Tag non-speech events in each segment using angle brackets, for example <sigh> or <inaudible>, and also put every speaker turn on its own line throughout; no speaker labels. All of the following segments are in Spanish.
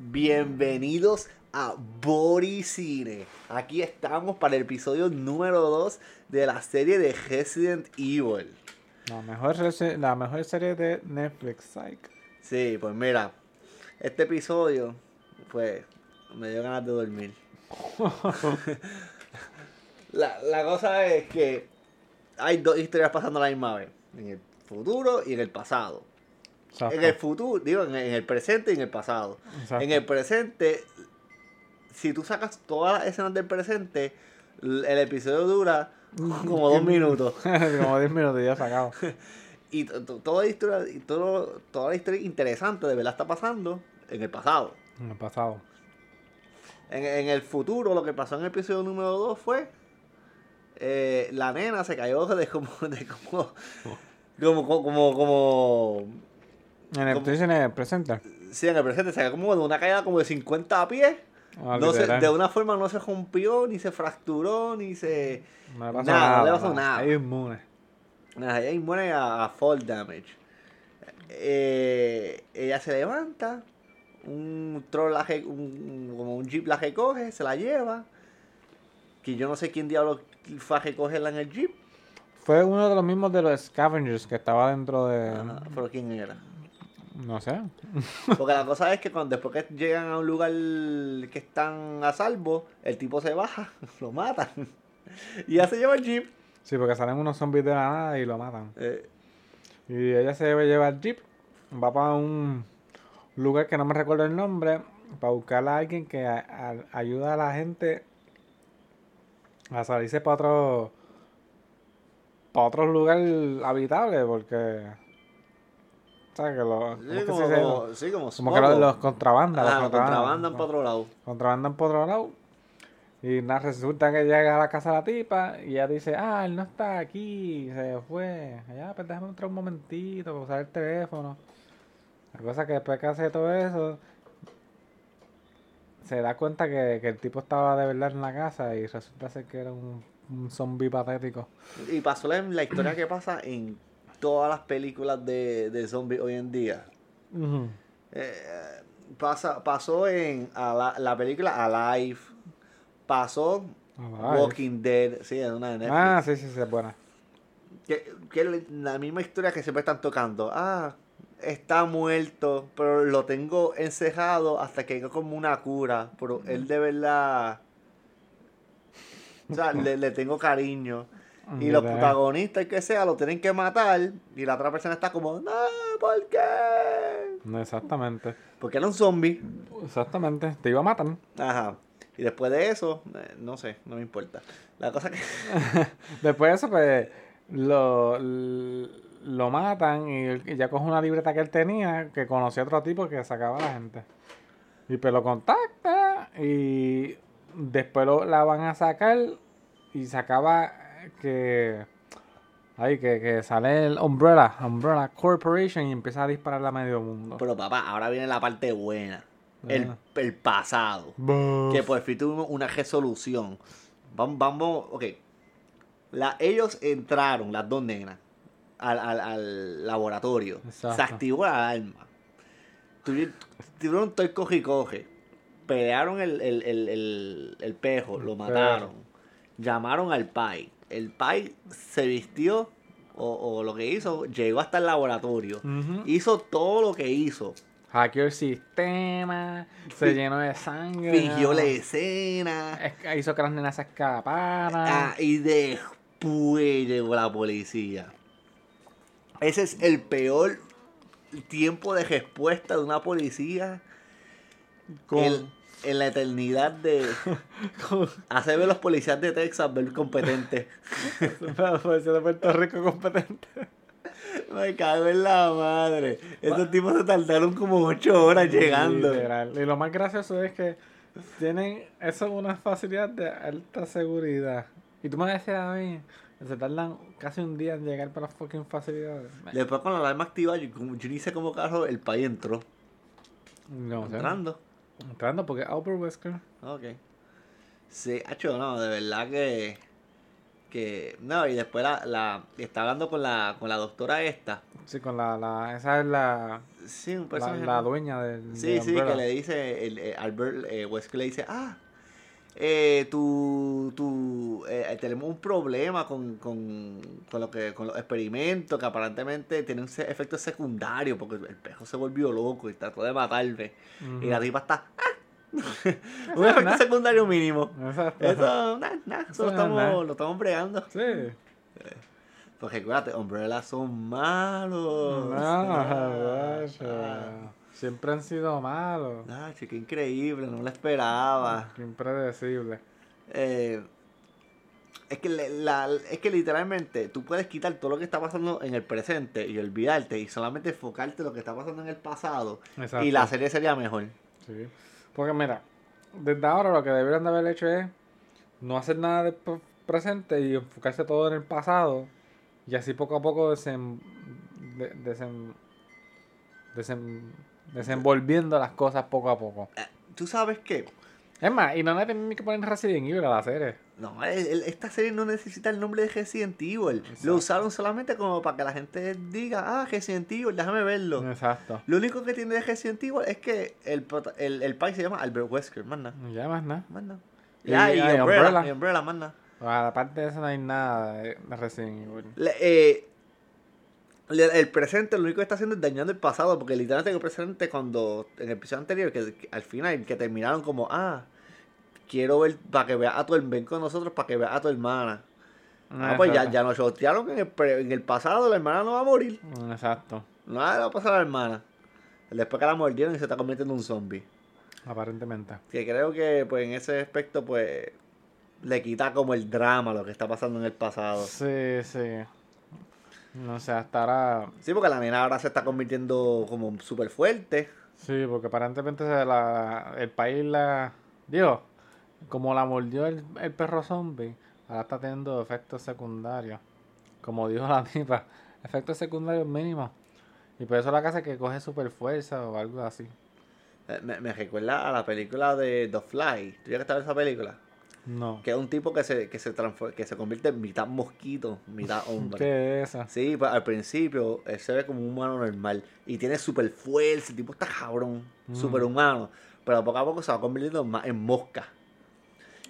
Bienvenidos a Boricine. Aquí estamos para el episodio número 2 de la serie de Resident Evil.
La mejor, la mejor serie de Netflix, psych.
Sí, pues mira, este episodio, pues, me dio ganas de dormir. <laughs> la, la cosa es que hay dos historias pasando a la misma vez, en el futuro y en el pasado.
Exacto.
En el futuro, digo, en el, en el presente y en el pasado.
Exacto.
En el presente, si tú sacas todas las escenas del presente, el episodio dura <laughs> como dos minutos. <laughs>
Como 10 minutos ya sacado. <laughs>
Y to- to- toda la historia, y todo, toda la historia interesante de verdad está pasando en el pasado.
En el pasado.
En, en el futuro, lo que pasó en el episodio número 2 fue. eh, la nena se cayó de como. De como, como, como, como, como-
En el, en el presente.
Sí, en el presente se cayó como de una caída como de 50 pies.
Ah,
No se- de una forma no se rompió, ni se fracturó, ni se.
No le pasó
nada,
nada.
no le pasó nada.
Ahí inmune.
Nada, ella inmune a, a fall damage. Eh, ella se levanta, un troll la un- como un jeep la recoge, se la lleva. Que yo no sé quién diablo fue a recogerla en el jeep.
Fue uno de los mismos de los scavengers que estaba dentro de.
Ajá, pero quién era.
No sé.
Porque la cosa es que cuando después que llegan a un lugar que están a salvo, el tipo se baja, <laughs> lo matan. Y ya se lleva el jeep.
Sí, porque salen unos zombies de la nada y lo matan.
Eh,
Y ella se debe llevar el jeep. Va para un lugar que no me recuerdo el nombre. Para buscar a alguien que a- a- ayuda a la gente a salirse para otro. Para otro lugar habitable. Porque. ¿Sabes? Que lo, ¿cómo
sí,
que
como, como, sí, como
Como que los, los contrabandas.
Ajá,
los
lo contrabandan para otro lado.
contrabandan por otro lado. Y nada, resulta que llega a la casa la tipa y ella dice, ah, él no está aquí, se fue. Ya, pues déjame entrar un momentito para usar el teléfono. La cosa que después que hace todo eso, se da cuenta que, que el tipo estaba de verdad en la casa y resulta ser que era un, un zombie patético.
Y pasó la, la historia que pasa en todas las películas de, de zombies hoy en día. Eh, pasa, pasó en la, la película Alive. Pasó
Alive.
Walking Dead. Sí, es una de Netflix.
Ah, sí, sí, sí, es buena.
Que, que la misma historia que siempre están tocando. Ah, está muerto, pero lo tengo encerrado hasta que llegue como una cura. Pero él de verdad. O sea, le, le tengo cariño. Y los protagonistas, que sea, lo tienen que matar. Y la otra persona está como, no, ¿por qué?
No, exactamente.
Porque era un zombie.
Exactamente. Te iba a matar.
Ajá. Y después de eso, eh, no sé, no me importa. La cosa que. <laughs>
Después de eso, pues, lo, lo matan y, y ya coge una libreta que él tenía, que conocía a otro tipo que sacaba a la gente. Y pues lo contacta y después lo, la van a sacar y sacaba que... Ay, que, que sale el Umbrella, Umbrella Corporation y empieza a dispararle a medio mundo.
Pero papá, ahora viene la parte buena. El,
Ah.
el pasado. Que por fin tuvimos una resolución. Vamos, vamos, ok. La, ellos entraron, las dos nenas, al, al, al laboratorio.
Exacto.
Se activó la alarma. Tuvi- Tuvieron todo el coge y coge. Pelearon el, el, el, el, pejo, lo mataron. Llamaron al pai. El pai se vistió, o, o lo que hizo, llegó hasta el laboratorio. Hizo todo lo que hizo.
Hackeó el sistema, se llenó de sangre.
Fingió la escena.
Es- hizo que las nenas se escaparan.
Ah, y después llegó la policía. Ese es el peor tiempo de respuesta de una policía
Con-
en la eternidad de <laughs> hacer ver los policías de Texas ver competentes. <laughs>
la policía de Puerto Rico competente.
Me cago en la madre. Estos tipos se tardaron como ocho horas llegando.
Literal. Y lo más gracioso es que tienen eso es una facilidad de alta seguridad. Y tú me decías a mí, que se tardan casi un día en llegar para las fucking facilidades.
Después con la alarma activa, yo, como- yo ni sé cómo carro el país entró.
No.
Entrando.
Entrando porque Albert Wesker.
Ok. Sí, hacho, no, de verdad que. Que, no, y después la, la está hablando con la, con la doctora esta.
Sí, con la, la esa es la,
Sí, un personaje.
la dueña del
Sí,
de
sí, que le dice, el, eh, Albert eh, Wesker le dice, ah, eh, tu, tu, eh, tenemos un problema con, con, con, lo que, con los experimentos que aparentemente tienen efectos secundarios porque el pejo se volvió loco y trató de matarme. Y la tipa está, ah, <laughs> un efecto secundario mínimo. Eso, nada, nada, eso lo
Eso
estamos, lo estamos bregando.
Sí.
Porque recuérdate, Umbrella son malos.
No,
Ah,
vaya. Siempre han sido malos.
Ah, che, qué increíble, no lo esperaba.
Qué impredecible.
Eh, es, que la- es que literalmente tú puedes quitar todo lo que está pasando en el presente y olvidarte y solamente enfocarte en lo que está pasando en el pasado.
Exacto.
Y la serie sería mejor.
Sí. Porque mira, desde ahora lo que deberían de haber hecho es no hacer nada del pre- presente y enfocarse todo en el pasado. Y así poco a poco desen, de- desen- desen- desenvolviendo las cosas poco a poco.
¿Tú sabes qué?
Es más, y no le tienen que poner Resident Evil a la serie.
No, el- el- esta serie no necesita el nombre de Resident Evil.
Exacto.
Lo usaron solamente como para que la gente diga, ah, Resident Evil, déjame verlo.
Exacto.
Lo único que tiene de Resident Evil es que el, el, el país se llama Albert Wesker, más nada.
Ya más nada.
Más nada.
Y-
Ya, y,
ah, y
Umbrella,
Umbrella.
y Umbrella, más nada.
Aparte de eso no hay nada de de Resident Evil.
Le- eh, el presente lo único que está haciendo es dañando el pasado, porque literalmente el presente cuando, en el episodio anterior, que, que al final, que terminaron como, ah, quiero ver, para que vea a tu, ven con nosotros, para que vea a tu hermana. Ah, pues ya, ya nos shotearon en el, en el pasado, la hermana no va a morir.
Exacto.
Nada le va a pasar a la hermana. Después que la mordieron y se está convirtiendo en un zombie.
Aparentemente.
Que creo que, pues, en ese aspecto, pues, le quita como el drama lo que está pasando en el pasado.
Sí, sí. No sé, hasta ahora.
Sí, porque la nena ahora se está convirtiendo como súper fuerte.
Sí, porque aparentemente la, el país la. Digo, como la mordió el, el perro zombie, ahora está teniendo efectos secundarios. Como dijo la <laughs> tipa, efectos secundarios mínimos. Y por eso la casa que coge super fuerza o algo así.
Eh, Me, me recuerda a la película de The Fly. ¿Tú ya que estás esa película?
No.
Que es un tipo que se, que se, que se convierte en mitad mosquito, mitad <laughs> hombre.
¿Qué es?
Sí, pues al principio él se ve como un humano normal y tiene super fuerza, el tipo está cabrón,
Mm.
super humano, pero poco a poco se va convirtiendo más en mosca.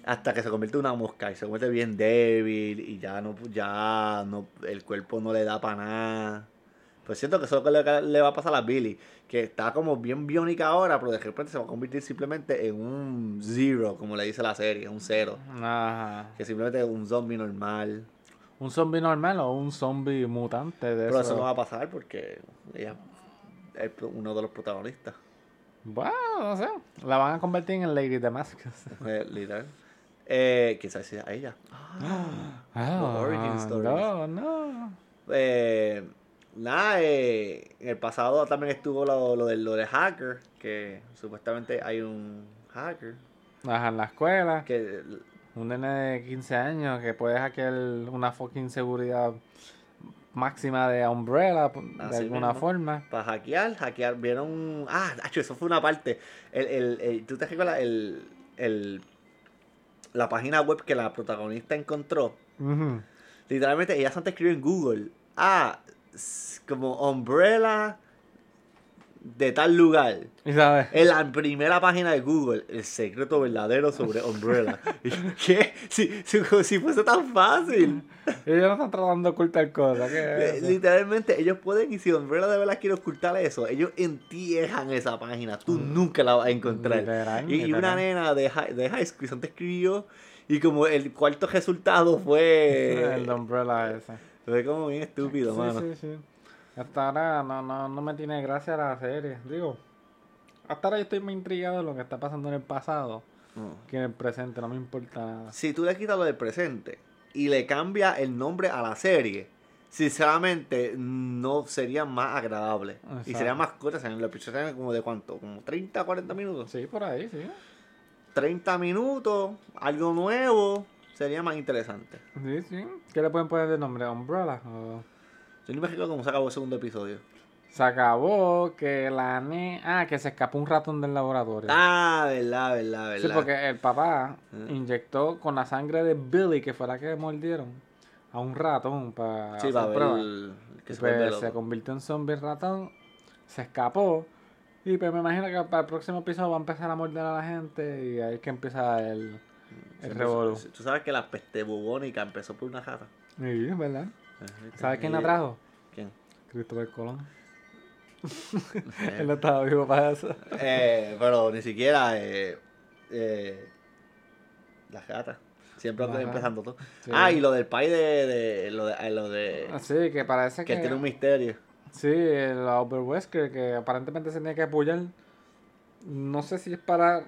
Hasta que se convierte en una mosca y se convierte bien débil y ya no, ya no, el cuerpo no le da para nada. Pues siento que eso es lo que le, va a pasar a Billy, que está como bien biónica ahora, pero de repente se va a convertir simplemente en un zero, como le dice la serie, un cero.
Ajá.
Que simplemente es un zombie normal.
¿Un zombie normal o un zombie mutante de
Pero
eso?
eso no va a pasar porque ella es uno de los protagonistas.
Bueno, no sé. La van a convertir en Lady Damascus. <laughs>
Eh, literal. Eh, ¿Quién sabe si es a ella? <gasps>
Ah,
origin stories.
No, no.
Eh, nada, eh, en el pasado también estuvo lo, lo, de, lo de hacker, que supuestamente hay un hacker
Ajá, en la escuela.
que
Un nene de 15 años que puede hackear una fucking seguridad máxima de Umbrella p- de alguna
mismo.
forma.
para hackear, hackear, vieron... Ah, eso fue una parte. El, el, el- ¿Tú te recuerdas el, el, la página web que la protagonista encontró?
Ujú.
Literalmente, ella antes escribió en Google. Ah, como Umbrella de tal lugar.
Y sabes,
En la primera página de Google, el secreto verdadero sobre Umbrella. <laughs> ¿Qué? Si, si, fuese tan fácil. <laughs>
ellos no están tratando de ocultar cosas. ¿qué es
Eh? Literalmente, ellos pueden, y si Umbrella de verdad quiere ocultar eso, ellos entierran esa página. Tú nunca la vas a encontrar.
Literal,
Y, y una nena de, high- de high school antes escribió, y como el cuarto resultado fue. <laughs>
El Umbrella ese.
Fue como bien estúpido,
sí,
mano.
sí, sí. Hasta ahora no, no, no me tiene gracia la serie. Digo, hasta ahora yo estoy muy intrigado de lo que está pasando en el pasado
No.
que en el presente. No me importa nada.
Si tú le quitas lo del presente y le cambia el nombre a la serie, sinceramente no sería más agradable. Y sería más corta, los episodios serían como de cuánto, como 30, 40 minutos.
Sí, por ahí, sí.
30 minutos, algo nuevo, sería más interesante.
Sí, sí. ¿Qué le pueden poner de nombre? ¿Umbrella?
Yo no me recuerdo cómo se acabó el segundo episodio.
Se acabó que la ne... Ah, que se escapó un ratón del laboratorio.
Ah, verdad, verdad, verdad.
sí, porque el papá
Ah.
inyectó con la sangre de Billy, que fue la que mordieron. a un ratón para
Sí,
hacer
va a ver
pruebas.
el- que se
pues se convirtió en zombie ratón, se escapó. Y pues me imagino que para el próximo episodio va a empezar a morder a la gente y ahí es que empieza el, el revolú.
Tú sabes que la peste bubónica empezó por una jata.
Sí, es verdad. ¿Sabes quién la trajo?
¿Quién?
Cristóbal Colón.
Eh, <laughs>
Él no estaba vivo para eso.
eh, pero ni siquiera eh, eh, las gatas. Siempre
Ajá.
empezando tú.
Sí.
Ah, y lo del pay de, de lo de, eh, lo de
Sí, que parece
que
que...
tiene un misterio.
Sí, el Wesker que aparentemente se tenía que apoyar. No sé si es para...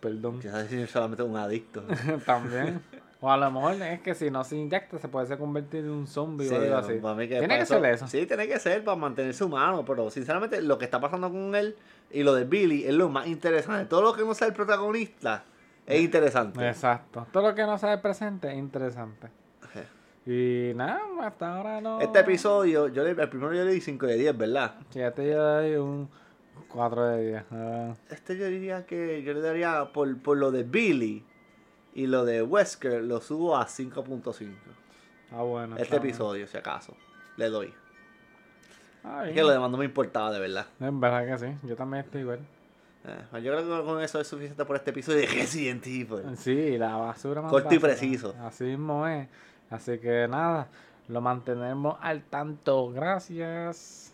Perdón.
Quizás es solamente un adicto. <laughs>
También. O a lo mejor es que si no se inyecta se puede convertir en un zombie
Sí,
o algo así.
que
Tiene que ser eso.
Sí, tiene que ser para mantenerse humano, pero sinceramente lo que está pasando con él y lo de Billy es lo más interesante. Todo lo que no sea el protagonista es interesante.
Exacto. Todo lo que no sabe el presente es interesante. Y nada, hasta ahora no.
Este episodio, yo le, el primero yo le di 5 de 10, ¿verdad?
Sí, este yo le doy un 4 de 10. Ah,
Este yo diría que yo le daría por, por lo de Billy y lo de Wesker, lo subo a 5.5.
ah, bueno.
Este episodio, si acaso, le doy. Es que lo demás no me importaba, de verdad.
En verdad que sí. Yo también estoy igual.
Eh, yo creo que con eso es suficiente por este episodio de Resident Evil.
Sí, la basura más
Corto y preciso.
Así mismo es. Así que nada, lo mantenemos al tanto. Gracias.